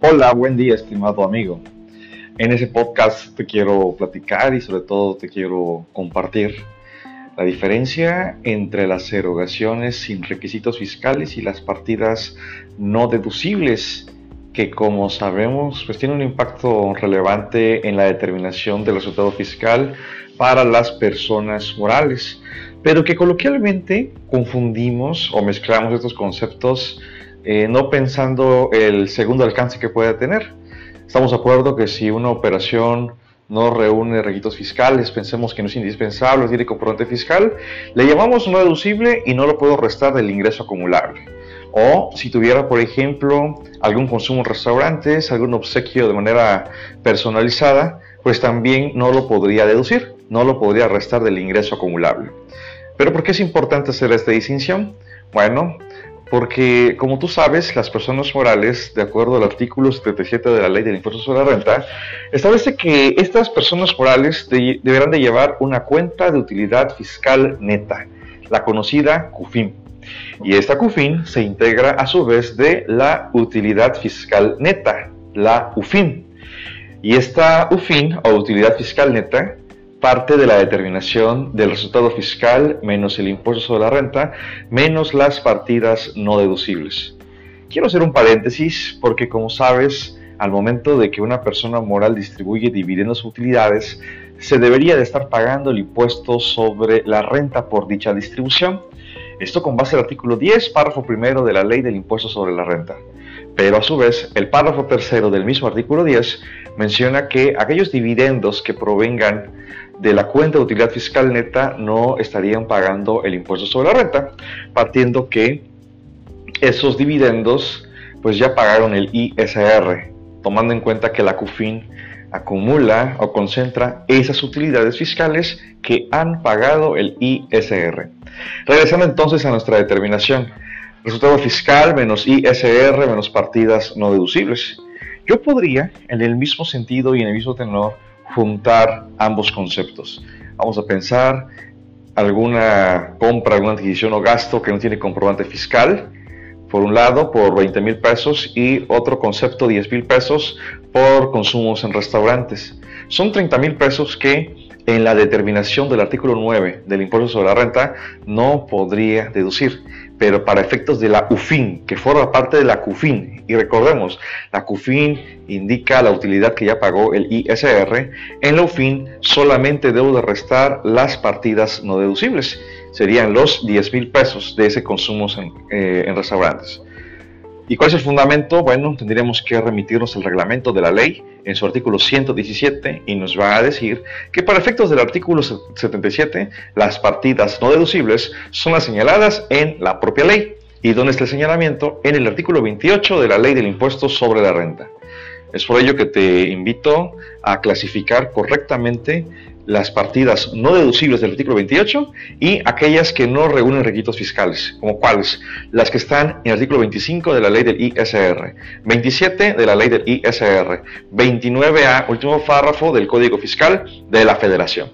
Hola, buen día, estimado amigo. En ese podcast te quiero platicar y sobre todo te quiero compartir la diferencia entre las erogaciones sin requisitos fiscales y las partidas no deducibles, que como sabemos pues tiene un impacto relevante en la determinación del resultado fiscal para las personas morales, pero que coloquialmente confundimos o mezclamos estos conceptos eh, no pensando el segundo alcance que pueda tener. Estamos de acuerdo que si una operación no reúne requisitos fiscales, pensemos que no es indispensable, tiene comprobante fiscal, le llamamos no deducible y no lo puedo restar del ingreso acumulable. O si tuviera, por ejemplo, algún consumo en restaurantes, algún obsequio de manera personalizada, pues también no lo podría deducir, no lo podría restar del ingreso acumulable. Pero ¿por qué es importante hacer esta distinción? Bueno, porque como tú sabes, las personas morales, de acuerdo al artículo 77 de la Ley del Impuesto sobre la Renta, establece que estas personas morales deberán de llevar una cuenta de utilidad fiscal neta, la conocida CUFIN. Y esta CUFIN se integra a su vez de la utilidad fiscal neta, la UFIN. Y esta UFIN o utilidad fiscal neta parte de la determinación del resultado fiscal menos el impuesto sobre la renta menos las partidas no deducibles. Quiero hacer un paréntesis porque como sabes, al momento de que una persona moral distribuye dividendos o utilidades, se debería de estar pagando el impuesto sobre la renta por dicha distribución. Esto con base al artículo 10, párrafo primero de la ley del impuesto sobre la renta. Pero a su vez, el párrafo tercero del mismo artículo 10 menciona que aquellos dividendos que provengan de la cuenta de utilidad fiscal neta no estarían pagando el impuesto sobre la renta, partiendo que esos dividendos pues ya pagaron el ISR, tomando en cuenta que la CUFIN acumula o concentra esas utilidades fiscales que han pagado el ISR. Regresando entonces a nuestra determinación, resultado fiscal menos ISR menos partidas no deducibles. Yo podría, en el mismo sentido y en el mismo tenor, juntar ambos conceptos. Vamos a pensar alguna compra, alguna adquisición o gasto que no tiene comprobante fiscal, por un lado por 20 mil pesos y otro concepto 10 mil pesos por consumos en restaurantes. Son 30 mil pesos que en la determinación del artículo 9 del impuesto sobre la renta no podría deducir pero para efectos de la UFIN, que forma parte de la CUFIN. Y recordemos, la CUFIN indica la utilidad que ya pagó el ISR. En la UFIN solamente debo de restar las partidas no deducibles. Serían los 10 mil pesos de ese consumo en, eh, en restaurantes. ¿Y cuál es el fundamento? Bueno, tendríamos que remitirnos al reglamento de la ley en su artículo 117 y nos va a decir que para efectos del artículo 77 las partidas no deducibles son las señaladas en la propia ley. ¿Y dónde está el señalamiento? En el artículo 28 de la ley del impuesto sobre la renta. Es por ello que te invito a clasificar correctamente las partidas no deducibles del artículo 28 y aquellas que no reúnen requisitos fiscales, como cuáles, las que están en el artículo 25 de la ley del ISR, 27 de la ley del ISR, 29A, último párrafo del Código Fiscal de la Federación.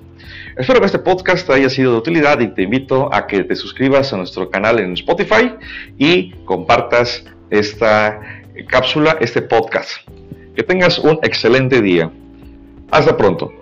Espero que este podcast haya sido de utilidad y te invito a que te suscribas a nuestro canal en Spotify y compartas esta cápsula, este podcast. Que tengas un excelente día. Hasta pronto.